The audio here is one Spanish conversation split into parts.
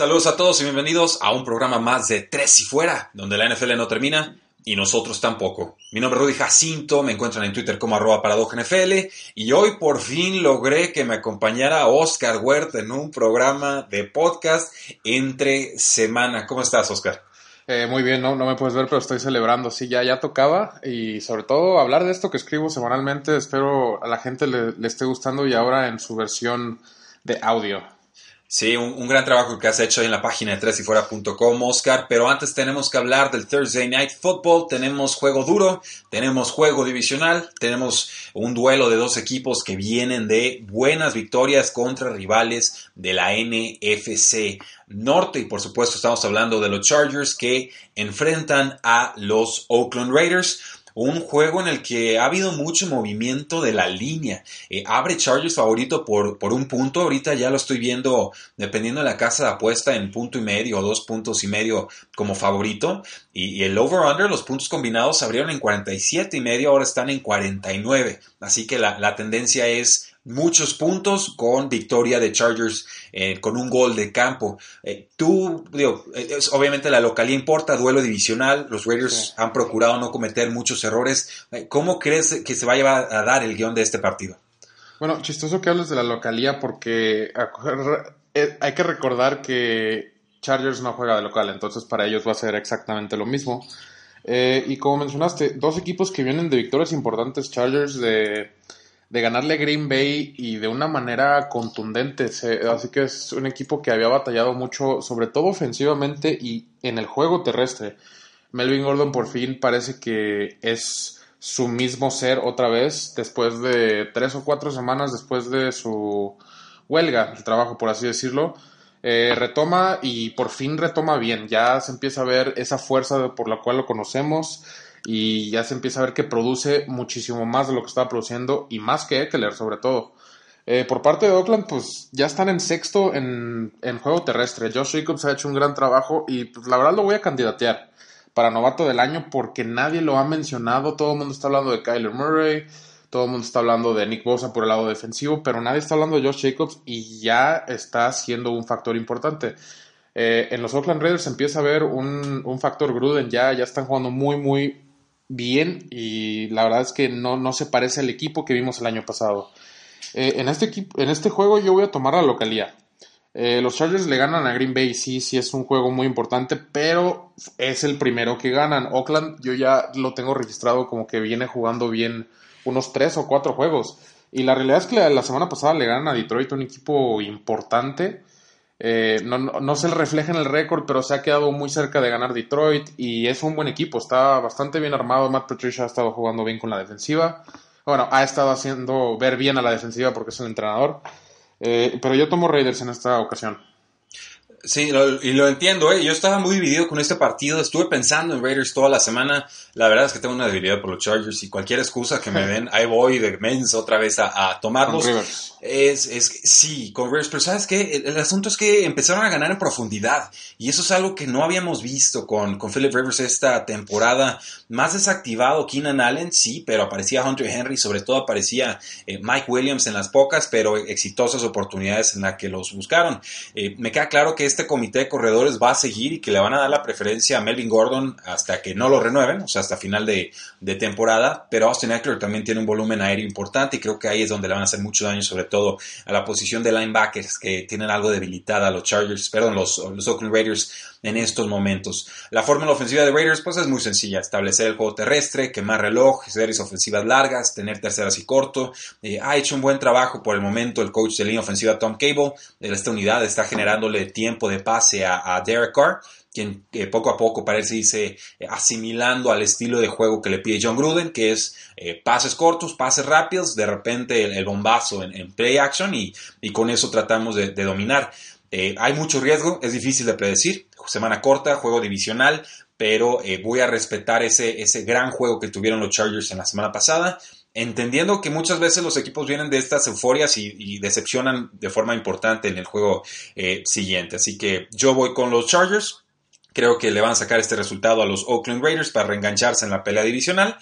Saludos a todos y bienvenidos a un programa más de Tres y Fuera, donde la NFL no termina y nosotros tampoco. Mi nombre es Rudy Jacinto, me encuentran en Twitter como arroba NFL y hoy por fin logré que me acompañara Oscar Huerta en un programa de podcast entre semana. ¿Cómo estás, Oscar? Eh, muy bien, no, no me puedes ver, pero estoy celebrando. Sí, ya, ya tocaba y sobre todo hablar de esto que escribo semanalmente. Espero a la gente le, le esté gustando y ahora en su versión de audio. Sí, un, gran trabajo que has hecho en la página de tresyfuera.com, Oscar. Pero antes tenemos que hablar del Thursday Night Football. Tenemos juego duro, tenemos juego divisional, tenemos un duelo de dos equipos que vienen de buenas victorias contra rivales de la NFC Norte. Y por supuesto estamos hablando de los Chargers que enfrentan a los Oakland Raiders un juego en el que ha habido mucho movimiento de la línea. Eh, abre Chargers favorito por, por, un punto. Ahorita ya lo estoy viendo, dependiendo de la casa de apuesta, en punto y medio o dos puntos y medio como favorito. Y, el over-under, los puntos combinados abrieron en 47 y medio, ahora están en 49. Así que la, la tendencia es muchos puntos con victoria de Chargers eh, con un gol de campo. Eh, tú, digo, eh, obviamente la localía importa, duelo divisional, los Raiders han procurado no cometer muchos errores. ¿Cómo crees que se va a, dar el guion de este partido? Bueno, chistoso que hables de la localía porque hay que recordar que Chargers no juega de local, entonces para ellos va a ser exactamente lo mismo. y como mencionaste, dos equipos que vienen de victorias importantes, Chargers de de ganarle Green Bay y de una manera contundente. así que es un equipo que había batallado mucho, sobre todo ofensivamente y en el juego terrestre. Melvin Gordon por fin parece que es su mismo ser otra vez después de tres o cuatro semanas después de su huelga de trabajo, por así decirlo. Eh, retoma y por fin retoma bien. Ya se empieza a ver esa fuerza por la cual lo conocemos y ya se empieza a ver que produce muchísimo más de lo que estaba produciendo y más que Eckler sobre todo. Eh, por parte de Oakland, pues ya están en sexto en, juego terrestre. Josh Jacobs ha hecho un gran trabajo y pues la verdad lo voy a candidatear para novato del año porque nadie lo ha mencionado. Todo el mundo está hablando de Kyler Murray, todo el mundo está hablando de Nick Bosa por el lado defensivo, pero nadie está hablando de Josh Jacobs y ya está siendo un factor importante. Eh, en los Oakland Raiders empieza a ver un, un factor Gruden, ya, ya están jugando muy, muy bien y la verdad es que no, no se parece al equipo que vimos el año pasado. Eh, en, este en este juego yo voy a tomar la localía. Eh, los Chargers le ganan a Green Bay, sí, sí es un juego muy importante, pero es el primero que ganan. Oakland yo ya lo tengo registrado como que viene jugando bien unos tres o cuatro juegos. Y la realidad es que la semana pasada le ganan a Detroit, un equipo importante. Eh, no, no, se refleja en el récord, pero se ha quedado muy cerca de ganar Detroit y es un buen equipo, está bastante bien armado. Matt Patricia ha estado jugando bien con la defensiva. Bueno, ha estado haciendo ver bien a la defensiva porque es el entrenador. Eh, pero yo tomo Raiders en esta ocasión. Sí, y lo entiendo, ¿eh? Yo estaba muy dividido con este partido. Estuve pensando en Raiders toda la semana. La verdad es que tengo una debilidad por los Chargers y cualquier excusa que me den, ahí voy de mens otra vez a, a tomarlos. Es, es, sí, con Raiders, pero ¿sabes qué? El, asunto es que empezaron a ganar en profundidad y eso es algo que no habíamos visto con, con Philip Rivers esta temporada. Más desactivado Keenan Allen, sí, pero aparecía Hunter Henry, sobre todo aparecía eh, Mike Williams en las pocas, pero exitosas oportunidades en las que los buscaron. Eh, me queda claro que este comité de corredores va a seguir y que le van a dar la preferencia a Melvin Gordon hasta que no lo renueven, o sea, hasta final de, temporada, pero Austin Eckler también tiene un volumen aéreo importante y creo que ahí es donde le van a hacer mucho daño, sobre todo a la posición de linebackers que tienen algo debilitada los Chargers, perdón, los, los Oakland Raiders. En estos momentos. La fórmula ofensiva de Raiders pues es muy sencilla, establecer el juego terrestre, quemar reloj, series ofensivas largas, tener terceras y corto. Eh, ha hecho un buen trabajo por el momento el coach de línea ofensiva Tom Cable. Esta unidad está generándole tiempo de pase a, Derek Carr quien eh, poco a poco parece irse eh, asimilando al estilo de juego que le pide John Gruden, que es pases cortos, pases rápidos, de repente el, bombazo en, play action y, con eso tratamos de dominar. Eh, hay mucho riesgo, es difícil de predecir. Semana corta, juego divisional, pero eh, voy a respetar ese, ese gran juego que tuvieron los Chargers en la semana pasada, entendiendo que muchas veces los equipos vienen de estas euforias y, decepcionan de forma importante en el juego eh, siguiente. Así que yo voy con los Chargers. Creo que le van a sacar este resultado a los Oakland Raiders para reengancharse en la pelea divisional.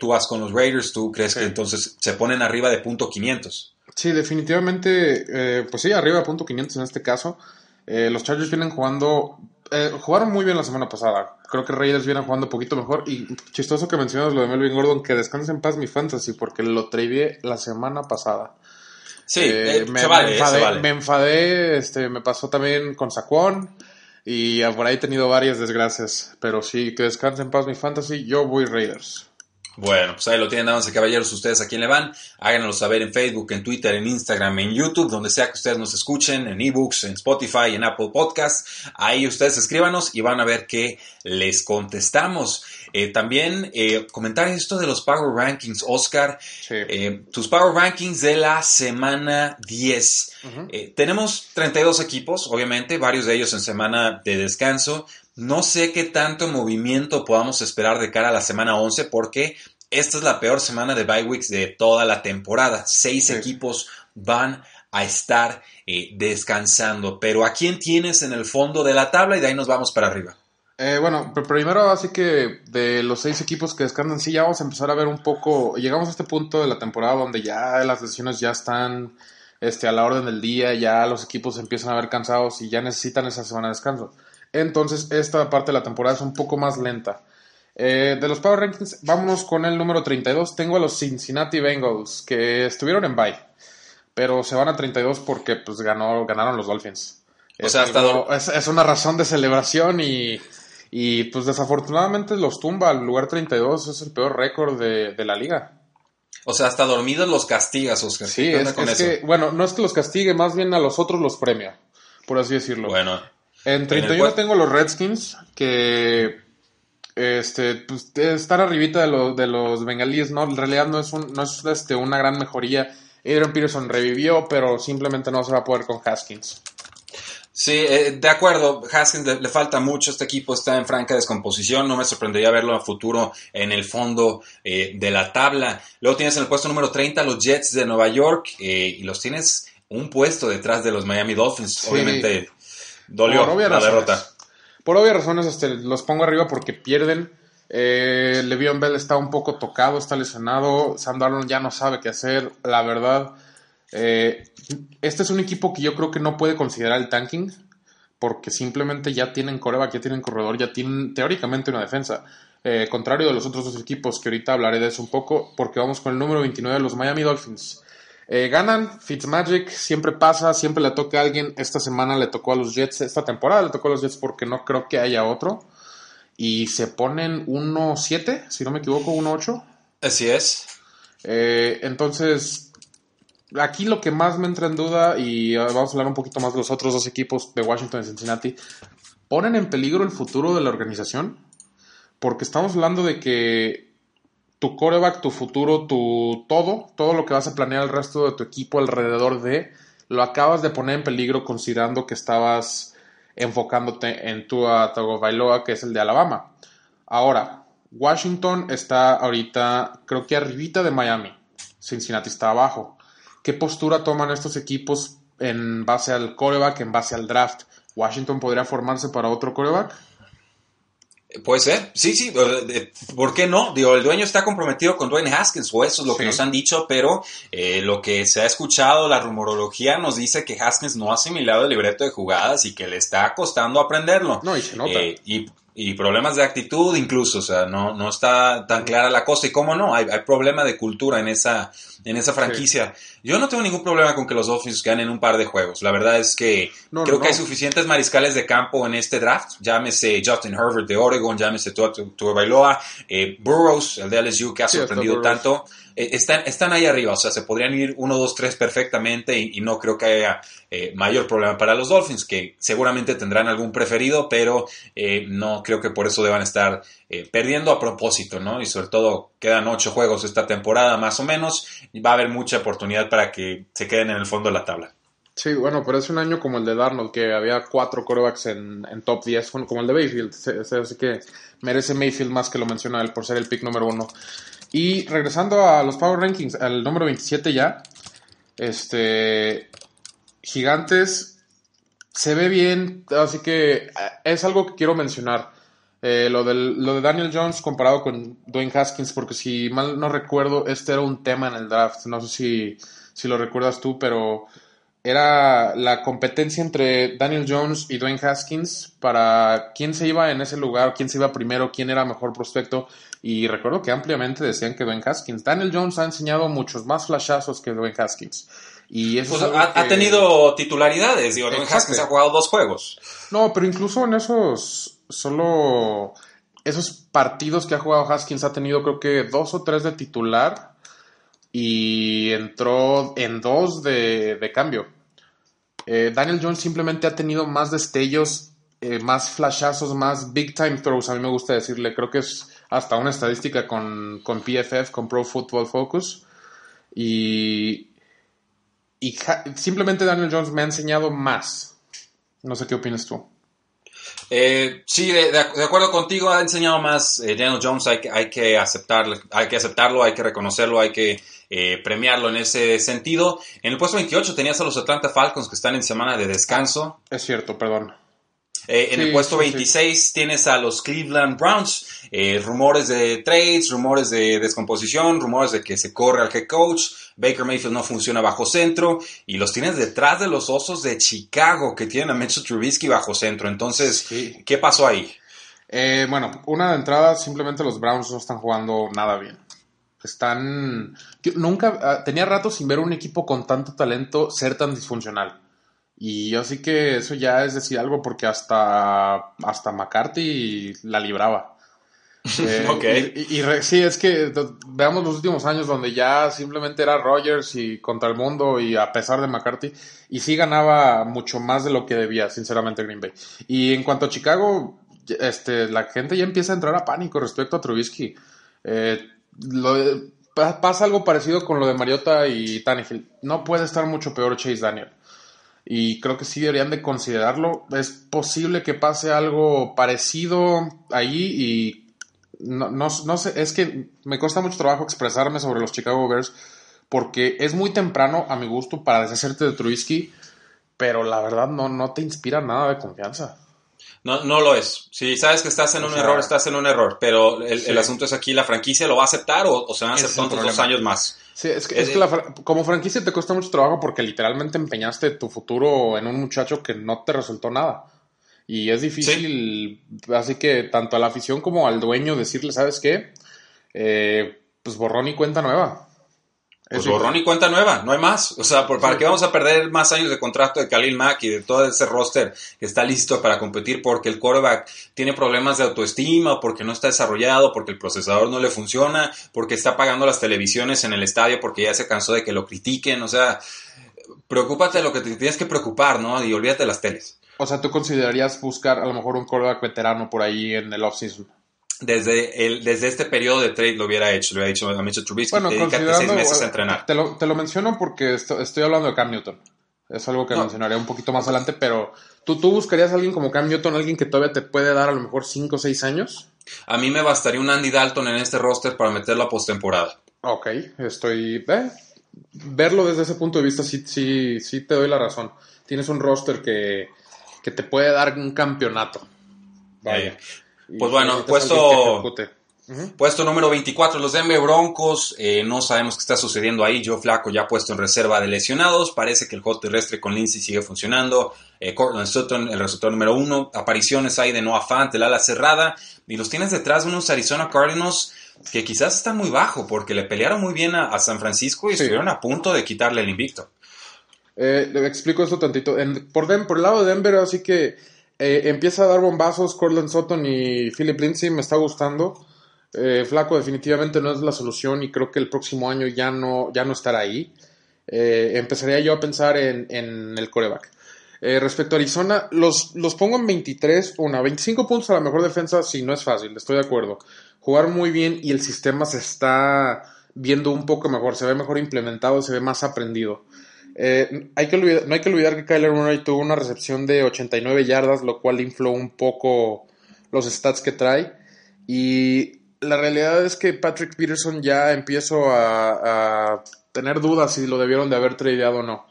tú vas con los Raiders, tú crees que entonces se ponen arriba de punto 500. Sí, definitivamente, eh, pues sí, arriba de punto 500 en este caso. Eh, los Chargers vienen jugando, eh, jugaron muy bien la semana pasada. Creo que Raiders vienen jugando un poquito mejor. Y chistoso que mencionas lo de Melvin Gordon, que descanse en paz mi fantasy, porque lo travié la semana pasada. Sí, me, se vale, enfadé, me enfadé, este, me pasó también con Saquon. Y por ahí he tenido varias desgracias. Pero sí, que descanse en paz mi fantasy, yo voy Raiders. Bueno, pues ahí lo tienen, damas y caballeros, ustedes a quién le van. Háganoslo saber en Facebook, en Twitter, en Instagram, en YouTube, donde sea que ustedes nos escuchen, en ebooks, en Spotify, en Apple Podcasts. Ahí ustedes escríbanos y van a ver que les contestamos. Eh, también eh, comentar esto de los Power Rankings, Oscar. Eh, tus Power Rankings de la semana 10. tenemos 32 equipos, obviamente, varios de ellos en semana de descanso. No sé qué tanto movimiento podamos esperar de cara a la semana 11 porque esta es la peor semana de bye weeks de toda la temporada. Seis equipos van a estar eh, descansando. Pero ¿a quién tienes en el fondo de la tabla? Y de ahí nos vamos para arriba. Eh, bueno, primero así que de los seis equipos que descansan, sí, ya vamos a empezar a ver un poco, llegamos a este punto de la temporada donde ya las decisiones ya están este, a la orden del día, ya los equipos empiezan a ver cansados y ya necesitan esa semana de descanso. Entonces, esta parte de la temporada es un poco más lenta. Eh, de los Power Rankings, vámonos con el número 32. Tengo a los Cincinnati Bengals, que estuvieron en bye, pero se van a 32 porque pues, ganó, ganaron los Dolphins. O sea, es, una razón de celebración y, y, pues desafortunadamente los tumba al lugar 32. Es el peor récord de, la liga. O sea, hasta dormidos los castigas, Oscar. Sí, es, que, bueno, no es que los castigue, más bien a los otros los premia, por así decirlo. Bueno, en 31 tengo los Redskins, que este, pues, están arribita de, de los bengalíes, ¿no? En realidad no es, un, no es este, una gran mejoría. Adrian Peterson revivió, pero simplemente no se va a poder con Haskins. Sí, eh, de acuerdo, Haskins le, falta mucho, este equipo está en franca descomposición, no me sorprendería verlo a futuro en el fondo eh, de la tabla. Luego tienes en el puesto número 30 los Jets de Nueva York eh, y los tienes un puesto detrás de los Miami Dolphins. Obviamente Dolió la derrota. Por obvias razones este, los pongo arriba porque pierden. Eh, Le'Veon Bell está un poco tocado, está lesionado. Sam Darnold ya no sabe qué hacer. La verdad, eh, este es un equipo que yo creo que no puede considerar el tanking porque simplemente ya tienen coreback, ya tienen corredor, ya tienen teóricamente una defensa. Eh, contrario de los otros dos equipos que ahorita hablaré de eso un poco, porque vamos con el número 29 de los Miami Dolphins. Eh, ganan, Fitzmagic siempre pasa, siempre le toca a alguien. Esta semana le tocó a los Jets, esta temporada le tocó a los Jets porque no creo que haya otro. Y se ponen 1-7, si no me equivoco, 1-8. Así es. Eh, entonces, aquí lo que más me entra en duda, y vamos a hablar un poquito más de los otros dos equipos de Washington y Cincinnati, ponen en peligro el futuro de la organización. Porque estamos hablando de que tu coreback, tu futuro, tu todo, todo lo que vas a planear el resto de tu equipo alrededor de, lo acabas de poner en peligro considerando que estabas enfocándote en tu Tagovailoa, que es el de Alabama. Ahora, Washington está ahorita, creo que arribita de Miami. Cincinnati está abajo. ¿Qué postura toman estos equipos en base al coreback, en base al draft? ¿Washington podría formarse para otro coreback? Puede ser, sí, sí, ¿por qué no? Digo, el dueño está comprometido con Dwayne Haskins, o eso es lo que nos han dicho, pero eh, lo que se ha escuchado, la rumorología nos dice que Haskins no ha asimilado el libreto de jugadas y que le está costando aprenderlo. No, y se nota. Eh, y y problemas de actitud incluso, o sea, no, no está tan clara la cosa. Y cómo no, hay, hay problema de cultura en esa, en esa franquicia. Yo no tengo ningún problema con que los Dolphins ganen un par de juegos. La verdad es que creo que hay suficientes mariscales de campo en este draft. Llámese Justin Herbert de Oregon, llámese Tua Bailoa, eh, Burroughs, el de LSU que ha sorprendido tanto. Eh, están, están ahí arriba, o sea, se podrían ir 1, 2, 3 perfectamente y, no creo que haya eh, mayor problema para los Dolphins, que seguramente tendrán algún preferido, pero eh, no creo que por eso deban estar perdiendo a propósito, ¿no? Y sobre todo quedan 8 juegos esta temporada más o menos, y va a haber mucha oportunidad para que se queden en el fondo de la tabla. Sí, bueno, pero es un año como el de Darnold, que había cuatro corebacks en, en top 10, como el de Mayfield, así que merece Mayfield más que lo menciona él por ser el pick número uno. Y regresando a los Power Rankings, al número 27 ya, este, Gigantes se ve bien, así que eh, es algo que quiero mencionar. Eh, lo, del, lo de Daniel Jones comparado con Dwayne Haskins, porque si mal no recuerdo, este era un tema en el draft. No sé si, si lo recuerdas tú, pero era la competencia entre Daniel Jones y Dwayne Haskins para quién se iba en ese lugar, quién se iba primero, quién era mejor prospecto. Y recuerdo que ampliamente decían que Dwayne Haskins. Daniel Jones ha enseñado muchos más flashazos que Dwayne Haskins. Y eso pues ha, tenido titularidades. Digo, Dwayne Haskins ha jugado dos juegos. No, pero incluso en esos solo esos partidos que ha jugado Haskins ha tenido creo que dos o tres de titular y entró en dos de, cambio. Eh, Daniel Jones simplemente ha tenido más destellos, eh, más flashazos, más big time throws, a mí me gusta decirle. Creo que es hasta una estadística con, con PFF, con Pro Football Focus. Y, y simplemente Daniel Jones me ha enseñado más. No sé qué opinas tú. Eh, sí, de, acuerdo contigo, ha enseñado más eh, Daniel Jones, hay, hay, que aceptarlo, hay que aceptarlo, hay que reconocerlo, hay que eh, premiarlo en ese sentido. En el puesto 28 tenías a los Atlanta Falcons que están en semana de descanso. Es cierto, perdón. Eh, en el puesto 26 tienes a los Cleveland Browns. Eh, rumores de trades, rumores de descomposición, rumores de que se corre al head coach. Baker Mayfield no funciona bajo centro. Y los tienes detrás de los Osos de Chicago que tienen a Mitchell Trubisky bajo centro. Entonces, ¿qué pasó ahí? Eh, bueno, una de entrada, simplemente los Browns no están jugando nada bien. Están. nunca. Ah, tenía rato sin ver un equipo con tanto talento ser tan disfuncional. Y yo sí que eso ya es decir algo porque hasta, hasta McCarthy la libraba. Eh, y, sí, es que veamos los últimos años donde ya simplemente era Rogers y contra el mundo y a pesar de McCarthy, y sí ganaba mucho más de lo que debía, sinceramente, Green Bay. Y en cuanto a Chicago, este, la gente ya empieza a entrar a pánico respecto a Trubisky. Eh, pasa algo parecido con lo de Mariota y Tannehill. No puede estar mucho peor Chase Daniel y creo que sí deberían de considerarlo. Es posible que pase algo parecido ahí y no, no, sé, es que me cuesta mucho trabajo expresarme sobre los Chicago Bears porque es muy temprano a mi gusto para deshacerte de Trubisky, pero la verdad no, no te inspira nada de confianza. No, no lo es. Si sabes que estás en un error, estás en un error. Pero el, asunto es aquí, ¿la franquicia lo va a aceptar o, se van a aceptar dos años más? Sí, es que, es que como franquicia te cuesta mucho trabajo porque literalmente empeñaste tu futuro en un muchacho que no te resultó nada. Y es difícil, así que tanto a la afición como al dueño decirle, ¿sabes qué? Eh, pues borrón y cuenta nueva. Pues borrón y cuenta nueva, no hay más. O sea, ¿para qué vamos a perder más años de contrato de Khalil Mack y de todo ese roster que está listo para competir porque el quarterback tiene problemas de autoestima, porque no está desarrollado, porque el procesador no le funciona, porque está pagando las televisiones en el estadio porque ya se cansó de que lo critiquen? O sea, preocúpate de lo que te tienes que preocupar, ¿no? Y olvídate de las teles. O sea, ¿tú considerarías buscar a lo mejor un quarterback veterano por ahí en el offseason? Desde, el, desde este periodo de trade lo hubiera hecho, lo hubiera dicho a Mitchell Trubisky, bueno, seis meses a entrenar. Te lo, te lo menciono porque estoy hablando de Cam Newton. Es algo que mencionaré un poquito más adelante, pero ¿tú, ¿tú buscarías a alguien como Cam Newton, alguien que todavía te puede dar a lo mejor 5 o 6 años? A mí me bastaría un Andy Dalton en este roster para meterlo a postemporada. Ok, estoy... Eh, verlo desde ese punto de vista sí, sí, sí te doy la razón. Tienes un roster que, que te puede dar un campeonato. Vaya. Pues bueno, puesto, Puesto número 24, los Denver Broncos. Eh, no sabemos qué está sucediendo ahí. Joe Flaco ya puesto en reserva de lesionados. Parece que el juego terrestre con Lindsay sigue funcionando. Eh, Cortland Sutton, el resultado número uno. Apariciones ahí de Noah Fant, el ala cerrada. Y los tienes detrás de unos Arizona Cardinals que quizás están muy bajo porque le pelearon muy bien a, San Francisco y estuvieron a punto de quitarle el invicto. Eh, le explico esto tantito. por, por el lado de Denver, así que empieza a dar bombazos Cortland Sutton y Philip Lindsay. Me está gustando. Eh, Flaco definitivamente no es la solución y creo que el próximo año ya no, ya no estará ahí. Eh, empezaría yo a pensar en, el coreback. Eh, respecto a Arizona, los, los pongo en 23, una, 25 puntos a la mejor defensa, sí, no es fácil, estoy de acuerdo. Jugar muy bien y el sistema se está viendo un poco mejor, se ve mejor implementado, se ve más aprendido. Hay que no hay que olvidar que Kyler Murray tuvo una recepción de 89 yardas, lo cual infló un poco los stats que trae. Y la realidad es que Patrick Peterson ya empiezo a, tener dudas si lo debieron de haber tradeado o no.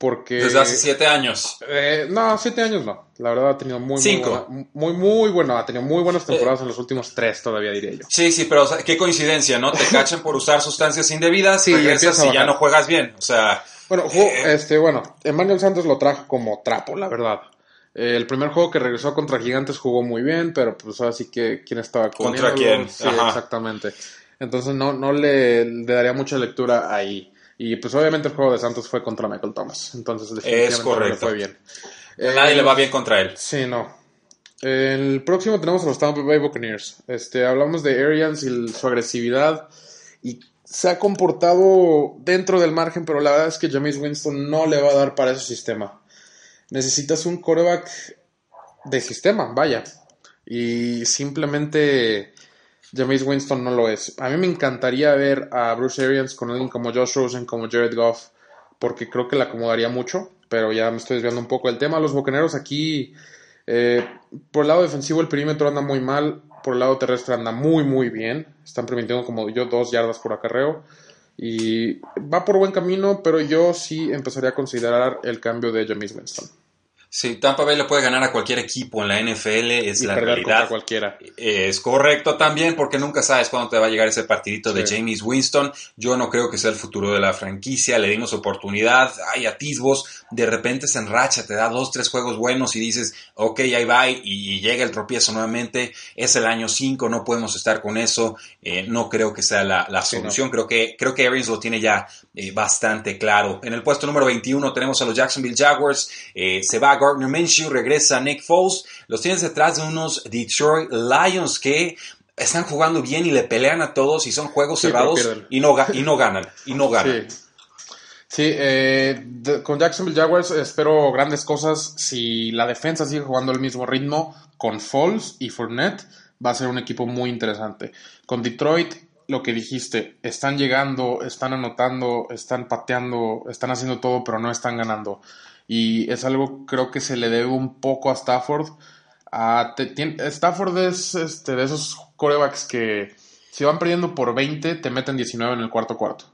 Porque, Desde hace siete años. Eh, no, siete años no. La verdad ha tenido muy, Cinco. muy, muy, bueno. Ha tenido muy buenas temporadas en los últimos tres, todavía diría yo. Sí, sí, pero qué coincidencia, ¿no? Te cachan por usar sustancias indebidas, y regresas y ya no juegas bien. O sea. Bueno, eh, este, bueno, Emmanuel Santos lo trajo como trapo, la verdad. Eh, el primer juego que regresó contra Gigantes jugó muy bien, pero pues ahora sí que quién estaba ¿Contra quién? Sí, exactamente. Entonces no, no le, daría mucha lectura ahí. Y pues obviamente el juego de Santos fue contra Michael Thomas. Entonces definitivamente es correcto. le fue bien. Nadie le va bien contra él. Sí, no. El próximo tenemos a los Tampa Bay Buccaneers. Este, hablamos de Arians y su agresividad. Y se ha comportado dentro del margen, pero la verdad es que James Winston no le va a dar para ese sistema necesitas un coreback de sistema, vaya. Y simplemente James Winston no lo es. A mí me encantaría ver a Bruce Arians con alguien como Josh Rosen, como Jared Goff, porque creo que le acomodaría mucho, pero ya me estoy desviando un poco del tema. Los bocaneros aquí, eh, por el lado defensivo el perímetro anda muy mal, por el lado terrestre anda muy muy bien. Están permitiendo como yo dos yardas por acarreo. Y va por buen camino, pero yo sí empezaría a considerar el cambio de James Winston. Sí, Tampa Bay le puede ganar a cualquier equipo en la NFL, es la realidad. cualquiera. Es correcto también, porque nunca sabes cuándo te va a llegar ese partidito de James Winston. Yo no creo que sea el futuro de la franquicia, le dimos oportunidad, hay atisbos, de repente se enracha, te da dos, tres juegos buenos y dices, ok, ahí va, y, llega el tropiezo nuevamente, es el año 5, no podemos estar con eso, eh, no creo que sea la, solución, creo que creo que Arians lo tiene ya eh, bastante claro. En el puesto número 21 tenemos a los Jacksonville Jaguars, eh, se va Gardner Minshew, regresa Nick Foles. Los tienes detrás de unos Detroit Lions que están jugando bien y le pelean a todos y son juegos cerrados y no, y no ganan. Y no ganan. Sí. Eh, con Jacksonville Jaguars espero grandes cosas. Si la defensa sigue jugando al mismo ritmo con Foles y Fournette, va a ser un equipo muy interesante. Con Detroit, lo que dijiste, están llegando, están anotando, están pateando, están haciendo todo, pero no están ganando y es algo creo que se le debe un poco a Stafford. A, Stafford es este, de esos corebacks que si van perdiendo por 20 te meten 19 en el cuarto cuarto.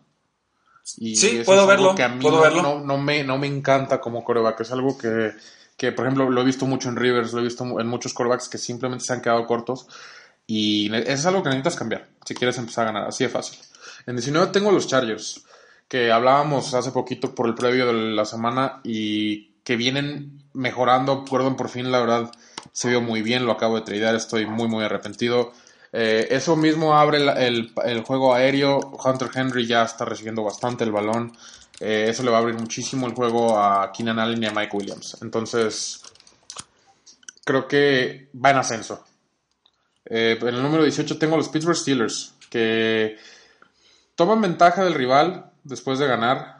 Y sí, puedo verlo. Que a mí no, me, no me encanta como coreback. Es algo que, que, por ejemplo, lo he visto mucho en Rivers, lo he visto en muchos corebacks que simplemente se han quedado cortos. Y es algo que necesitas cambiar si quieres empezar a ganar. Así de fácil. En 19 tengo los Chargers que hablábamos hace poquito por el previo de la semana y que vienen mejorando. Por fin, la verdad, se vio muy bien, lo acabo de tradear, estoy muy, muy arrepentido. Eh, eso mismo abre el, juego aéreo. Hunter Henry ya está recibiendo bastante el balón. Eh, eso le va a abrir muchísimo el juego a Keenan Allen y a Mike Williams. Entonces, creo que va en ascenso. Eh, en el número 18 tengo los Pittsburgh Steelers, que toman ventaja del rival, después de ganar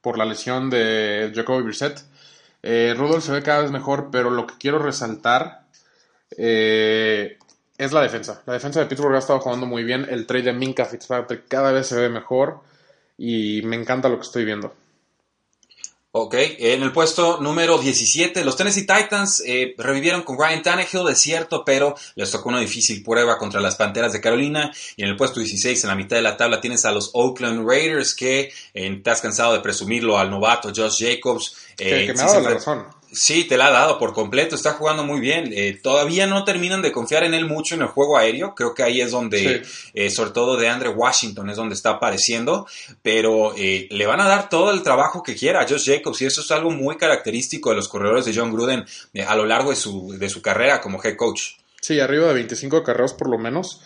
por la lesión de Jacoby Brissett. Eh, Rudolph se ve cada vez mejor, pero lo que quiero resaltar eh, es la defensa. La defensa de Pittsburgh ha estado jugando muy bien. El trade de Minka Fitzpatrick cada vez se ve mejor y me encanta lo que estoy viendo. Ok, en el puesto número 17, los Tennessee Titans eh, revivieron con Ryan Tannehill, es cierto, pero les tocó una difícil prueba contra las Panteras de Carolina. Y en el puesto 16, en la mitad de la tabla, tienes a los Oakland Raiders, que eh, te has cansado de presumirlo al novato Josh Jacobs. que, eh, me ha dado la razón. Sí, te la ha dado por completo, está jugando muy bien. Eh, todavía no terminan de confiar en él mucho en el juego aéreo, creo que ahí es donde, eh, sobre todo de Andre Washington, es donde está apareciendo, pero eh, le van a dar todo el trabajo que quiera a Josh Jacobs y eso es algo muy característico de los corredores de John Gruden a lo largo de su, de su carrera como head coach. Sí, arriba de 25 carreras por lo menos.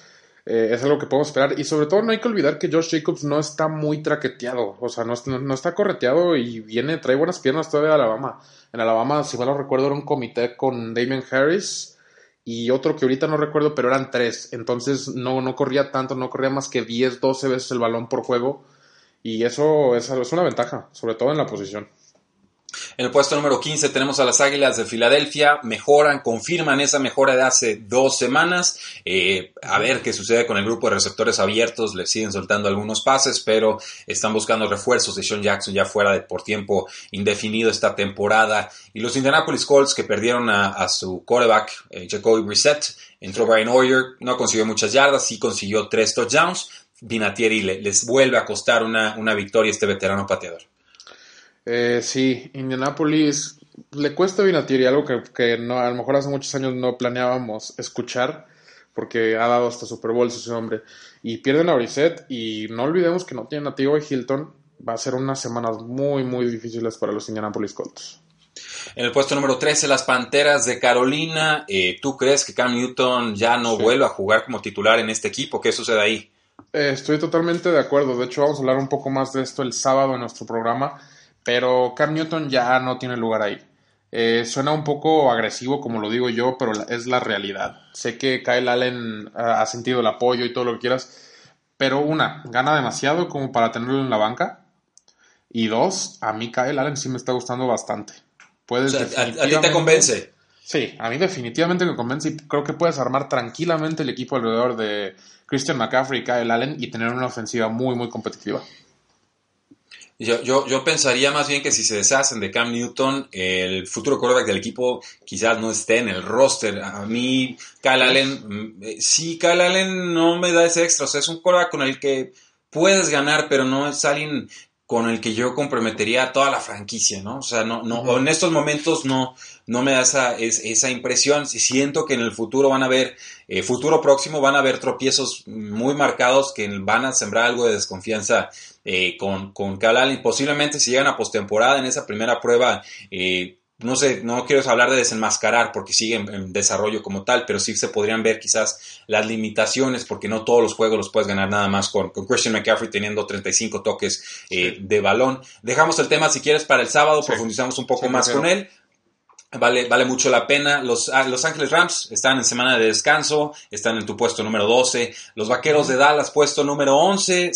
Eh, es algo que podemos esperar. Y sobre todo no hay que olvidar que Josh Jacobs no está muy traqueteado. O sea, no, no, está correteado y viene, trae buenas piernas todavía de Alabama. En Alabama, si mal no recuerdo, era un comité con Damien Harris y otro que ahorita no recuerdo, pero eran tres. Entonces no, no corría tanto, no corría más que 10, 12 veces el balón por juego. Y eso es, es una ventaja, sobre todo en la posición. En el puesto número 15 tenemos a las Águilas de Filadelfia. Mejoran, confirman esa mejora de hace dos semanas. Eh, a ver qué sucede con el grupo de receptores abiertos. Le siguen soltando algunos pases, pero están buscando refuerzos de Sean Jackson ya fuera de por tiempo indefinido esta temporada. Y los Indianapolis Colts que perdieron a, su quarterback, eh, Jacoby Brissett. Entró Brian Hoyer, no consiguió muchas yardas, sí consiguió tres touchdowns. Vinatieri les vuelve a costar una, una victoria este veterano pateador. Eh, sí, Indianapolis le cuesta Vinatieri, algo que, no, a lo mejor hace muchos años no planeábamos escuchar, porque ha dado hasta Super Bowl ese hombre. Y pierden a Brissett, y no olvidemos que no tienen a T.Y. Hilton. Va a ser unas semanas muy, muy difíciles para los Indianapolis Colts. En el puesto número 13, las Panteras de Carolina. Eh, ¿Tú crees que Cam Newton ya no vuelve a jugar como titular en este equipo? ¿Qué sucede ahí? Eh, estoy totalmente de acuerdo. De hecho, vamos a hablar un poco más de esto el sábado en nuestro programa. Pero Cam Newton ya no tiene lugar ahí. Eh, suena un poco agresivo, como lo digo yo, pero es la realidad. Sé que Kyle Allen ha sentido el apoyo y todo lo que quieras, pero una, gana demasiado como para tenerlo en la banca. Y dos, a mí Kyle Allen sí me está gustando bastante. Puedes a, ti te convence. Sí, a mí definitivamente me convence y creo que puedes armar tranquilamente el equipo alrededor de Christian McCaffrey y Kyle Allen y tener una ofensiva muy, muy competitiva. Yo, yo, yo, pensaría más bien que si se deshacen de Cam Newton, el futuro quarterback del equipo quizás no esté en el roster. A mí, Kyle Allen, eh, sí, Kyle Allen no me da ese extra. O sea, es un quarterback con el que puedes ganar, pero no es alguien con el que yo comprometería a toda la franquicia, ¿no? O sea, no, no, en estos momentos no, no me da esa, esa impresión. Siento que en el futuro van a haber, eh, futuro próximo van a haber tropiezos muy marcados que van a sembrar algo de desconfianza eh, con, con Cal Posiblemente si llegan a postemporada en esa primera prueba, eh, no sé, no quiero hablar de desenmascarar porque sigue en, desarrollo como tal, pero sí se podrían ver quizás las limitaciones porque no todos los juegos los puedes ganar nada más con, con Christian McCaffrey teniendo 35 toques eh, de balón. Dejamos el tema si quieres para el sábado, profundizamos un poco más con él. Vale, vale mucho la pena. Los, ah, los Ángeles Rams están en semana de descanso, están en tu puesto número 12. Los Vaqueros de Dallas, puesto número 11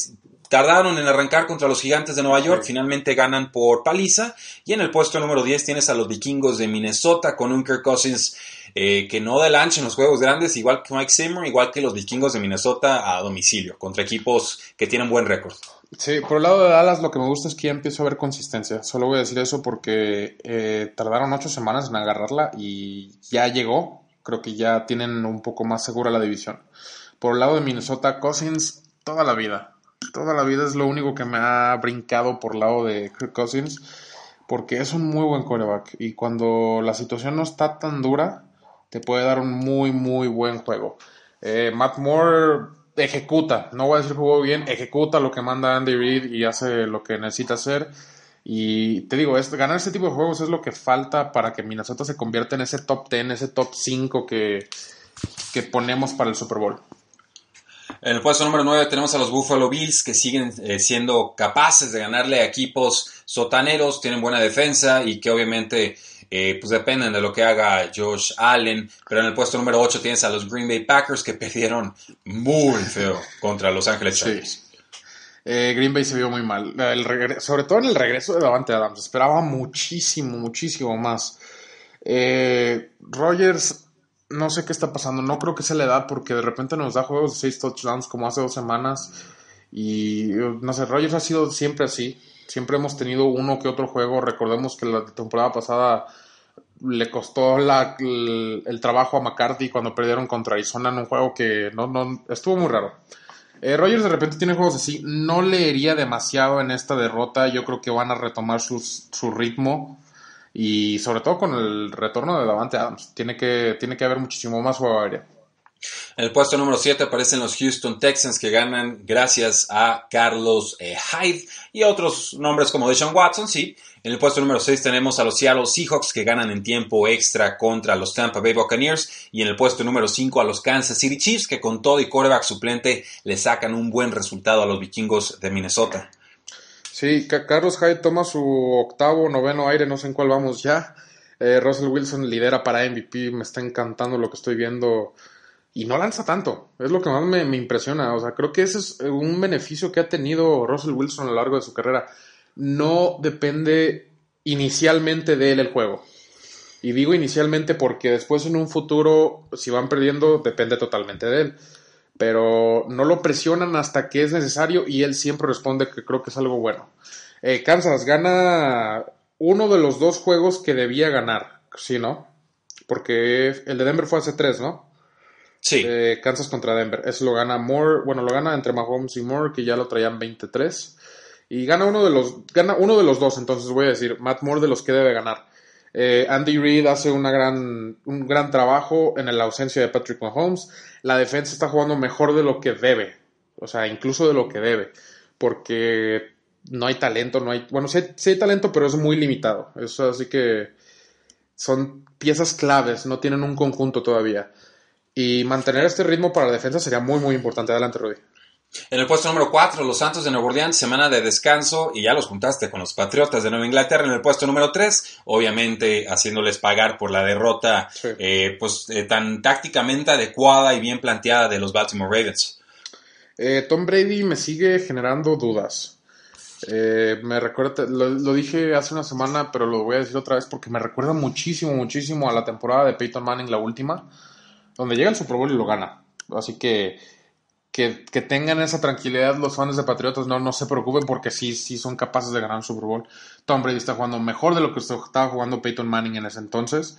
tardaron en arrancar contra los gigantes de Nueva York, finalmente ganan por paliza. Y en el puesto número 10 tienes a los vikingos de Minnesota con un Kirk Cousins eh, que no da el ancho en los juegos grandes, igual que Mike Zimmer, igual que los vikingos de Minnesota a domicilio, contra equipos que tienen buen récord. Sí, por el lado de Dallas lo que me gusta es que ya empiezo a ver consistencia. Solo voy a decir eso porque eh, tardaron ocho semanas en agarrarla y ya llegó. Creo que ya tienen un poco más segura la división. Por el lado de Minnesota, Cousins toda la vida toda la vida es lo único que me ha brincado por lado de Kirk Cousins, porque es un muy buen coreback y cuando la situación no está tan dura, te puede dar un muy, muy buen juego. Eh, Matt Moore ejecuta, no voy a decir jugó bien, ejecuta lo que manda Andy Reid y hace lo que necesita hacer. Y te digo, es, ganar este tipo de juegos es lo que falta para que Minnesota se convierta en ese top 10, ese top 5 que, que ponemos para el Super Bowl. En el puesto número 9 tenemos a los Buffalo Bills que siguen eh, siendo capaces de ganarle a equipos sotaneros, tienen buena defensa y que obviamente eh, pues dependen de lo que haga Josh Allen. Pero en el puesto número 8 tienes a los Green Bay Packers que perdieron muy feo contra Los Ángeles Chargers. Eh, Green Bay se vio muy mal. sobre todo en el regreso de Davante Adams. Esperaba muchísimo, muchísimo más. Rogers no sé qué está pasando. No creo que sea la edad porque de repente nos da juegos de 6 touchdowns como hace dos semanas. Y no sé, Rogers ha sido siempre así. Siempre hemos tenido uno que otro juego. Recordemos que la temporada pasada le costó el, trabajo a McCarthy cuando perdieron contra Arizona en un juego que no, no estuvo muy raro. Eh, Rogers de repente tiene juegos así. No leería demasiado en esta derrota. Yo creo que van a retomar su ritmo Y sobre todo con el retorno de Davante Adams, tiene que, tiene que haber muchísimo más juego aéreo. En el puesto número 7 aparecen los Houston Texans que ganan gracias a Carlos eh, Hyde y otros nombres como Deshaun Watson, sí. En el puesto número 6 tenemos a los Seattle Seahawks que ganan en tiempo extra contra los Tampa Bay Buccaneers. Y en el puesto número 5 a los Kansas City Chiefs que con todo y quarterback suplente le sacan un buen resultado a los vikingos de Minnesota. Sí, Carlos Hyde toma su octavo, noveno aire, no sé en cuál vamos ya. Eh, Russell Wilson lidera para MVP, me está encantando lo que estoy viendo y no lanza tanto. Es lo que más me, impresiona. O sea, creo que ese es un beneficio que ha tenido Russell Wilson a lo largo de su carrera. No depende inicialmente de él el juego. Y digo inicialmente porque después en un futuro, si van perdiendo, depende totalmente de él. Pero no lo presionan hasta que es necesario y él siempre responde que creo que es algo bueno. Eh, Kansas gana uno de los dos juegos que debía ganar. Sí, ¿no? Porque el de Denver fue hace tres, ¿no? Sí. Eh, Kansas contra Denver. Eso lo gana Moore. Bueno, lo gana entre Mahomes y Moore, que ya lo traían 23. Y gana uno de los, gana uno de los dos, entonces voy a decir, Matt Moore de los que debe ganar. Eh, Andy Reid hace gran, un gran trabajo en la ausencia de Patrick Mahomes. La defensa está jugando mejor de lo que debe. O sea, incluso de lo que debe. Porque no hay talento, no hay. Bueno, sí hay, talento, pero es muy limitado. Así que son piezas claves, no tienen un conjunto todavía. Y mantener este ritmo para la defensa sería muy, muy importante. Adelante, Rudy. En el puesto número 4, los Santos de Nueva Orleans, semana de descanso, y ya los juntaste con los Patriotas de Nueva Inglaterra en el puesto número 3, obviamente haciéndoles pagar por la derrota eh, pues, eh, tan tácticamente adecuada y bien planteada de los Baltimore Ravens. Eh, Tom Brady me sigue generando dudas. me recuerda, lo, lo, dije hace una semana, pero lo voy a decir otra vez porque me recuerda muchísimo, muchísimo a la temporada de Peyton Manning, la última donde llega el Super Bowl y lo gana. Así que, que, tengan esa tranquilidad los fans de Patriotas, no, no se preocupen porque sí, sí son capaces de ganar un Super Bowl. Tom Brady está jugando mejor de lo que estaba jugando Peyton Manning en ese entonces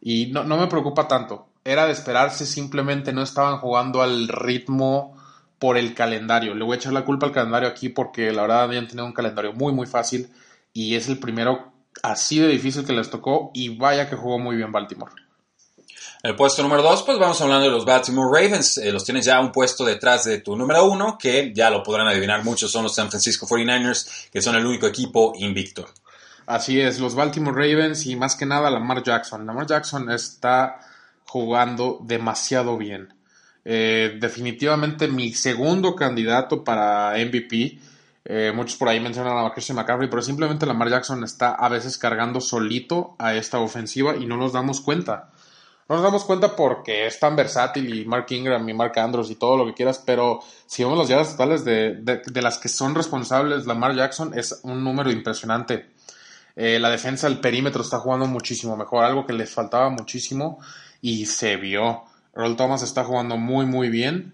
y no, no me preocupa tanto. Era de esperarse, simplemente no estaban jugando al ritmo por el calendario. Le voy a echar la culpa al calendario aquí porque la verdad habían tenido un calendario muy muy fácil y es el primero así de difícil que les tocó y vaya que jugó muy bien Baltimore. El puesto número 2, pues vamos hablando de los Baltimore Ravens. Eh, los tienes ya un puesto detrás de tu número 1, que ya lo podrán adivinar muchos, son los San Francisco 49ers, que son el único equipo invicto. Así es, los Baltimore Ravens y más que nada Lamar Jackson. Lamar Jackson está jugando demasiado bien. Eh, definitivamente mi segundo candidato para MVP. Eh, muchos por ahí mencionan a Christian McCaffrey, pero simplemente Lamar Jackson está a veces cargando solito a esta ofensiva y no nos damos cuenta. No nos damos cuenta porque es tan versátil y Mark Ingram y Mark Andrews y todo lo que quieras, pero si vemos las yardas totales de, de, las que son responsables Lamar Jackson, es un número impresionante. Eh, la defensa, el perímetro está jugando muchísimo mejor, algo que les faltaba muchísimo y se vio. Earl Thomas está jugando muy, muy bien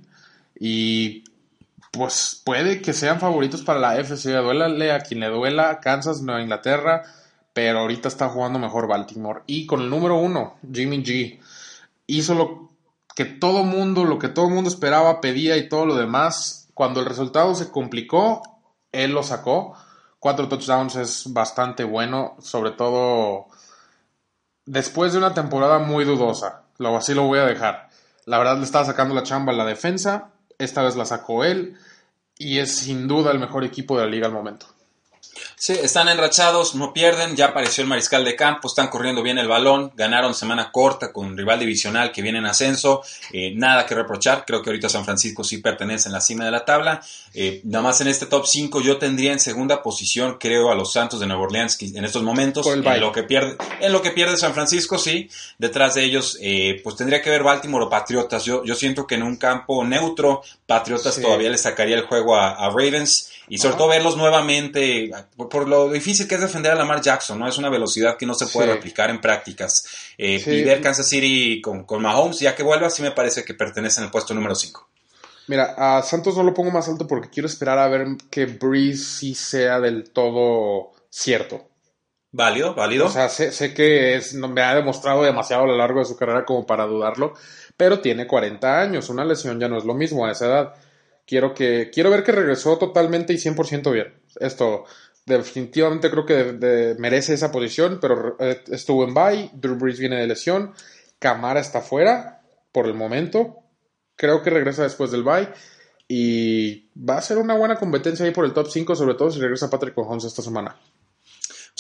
y pues puede que sean favoritos para la FC. Duélale a quien le duela, Kansas, Nueva Inglaterra pero ahorita está jugando mejor Baltimore. Y con el número uno, Jimmy G, hizo lo que todo mundo, lo que todo mundo esperaba, pedía y todo lo demás. Cuando el resultado se complicó, él lo sacó. Cuatro touchdowns es bastante bueno, sobre todo después de una temporada muy dudosa. Lo, así lo voy a dejar. La verdad le estaba sacando la chamba a la defensa, esta vez la sacó él y es sin duda el mejor equipo de la liga al momento. Sí, están enrachados, no pierden, ya apareció el mariscal de campo, están corriendo bien el balón, ganaron semana corta con un rival divisional que viene en ascenso, eh, nada que reprochar, creo que ahorita San Francisco sí pertenece en la cima de la tabla, eh, nada más en este top 5 yo tendría en segunda posición, creo, a los Santos de Nueva Orleans en estos momentos, en lo, que pierde, en lo que pierde San Francisco, sí, detrás de ellos, eh, pues tendría que ver Baltimore o Patriotas, yo, yo siento que en un campo neutro, Patriotas todavía le sacaría el juego a, Ravens, y sobre todo verlos nuevamente, por lo difícil que es defender a Lamar Jackson, ¿no? Es una velocidad que no se puede aplicar en prácticas. Eh, Y ver Kansas City con, con, Mahomes, ya que vuelva, sí me parece que pertenece en el puesto número 5. Mira, a Santos no lo pongo más alto porque quiero esperar a ver que Breeze sí sea del todo cierto. Válido, válido. O sea, sé, sé que es, me ha demostrado demasiado a lo largo de su carrera como para dudarlo, pero tiene 40 años, una lesión ya no es lo mismo a esa edad. Quiero, que, quiero ver que regresó totalmente y 100% bien. Esto, definitivamente creo que merece esa posición, pero eh, estuvo en bye, Drew Brees viene de lesión, Camara está fuera por el momento, creo que regresa después del bye y va a ser una buena competencia ahí por el top 5, sobre todo si regresa Patrick Mahomes esta semana.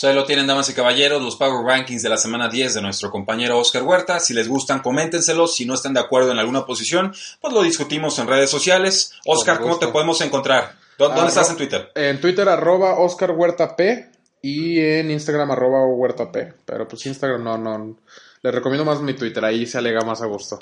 Pues ahí lo tienen, damas y caballeros, los Power Rankings de la semana 10 de nuestro compañero Oscar Huerta. Si les gustan, coméntenselos. Si no están de acuerdo en alguna posición, pues lo discutimos en redes sociales. Oscar, ¿cómo te podemos encontrar? ¿Dónde, estás en Twitter? En Twitter, arroba Oscar Huerta P y en Instagram, arroba Huerta P. Pero pues Instagram no, no. Les recomiendo más mi Twitter, ahí se alega más a gusto.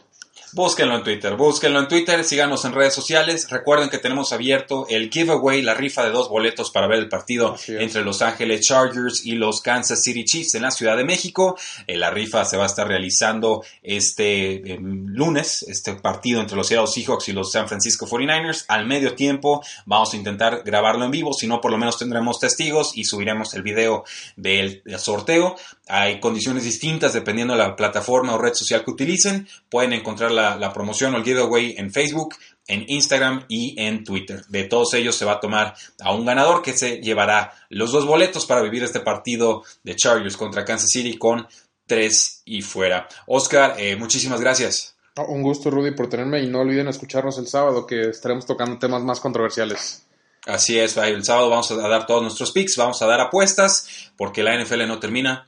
Búsquenlo en Twitter, búsquenlo en Twitter, síganos en redes sociales. Recuerden que tenemos abierto el giveaway, la rifa de dos boletos para ver el partido entre Los Ángeles Chargers y los Kansas City Chiefs en la Ciudad de México. Eh, la rifa se va a estar realizando este em, lunes, este partido entre los Seattle Seahawks y los San Francisco 49ers. Al medio tiempo vamos a intentar grabarlo en vivo, si no por lo menos tendremos testigos y subiremos el video del sorteo. Hay condiciones distintas dependiendo de la plataforma o red social que utilicen. Pueden encontrar la, promoción o el giveaway en Facebook, en Instagram y en Twitter. De todos ellos se va a tomar a un ganador que se llevará los dos boletos para vivir este partido de Chargers contra Kansas City con tres y fuera. Oscar, eh, muchísimas gracias. Un gusto, Rudy, por tenerme y no olviden escucharnos el sábado que estaremos tocando temas más controversiales. Así es, el sábado vamos a dar todos nuestros picks, vamos a dar apuestas porque la NFL no termina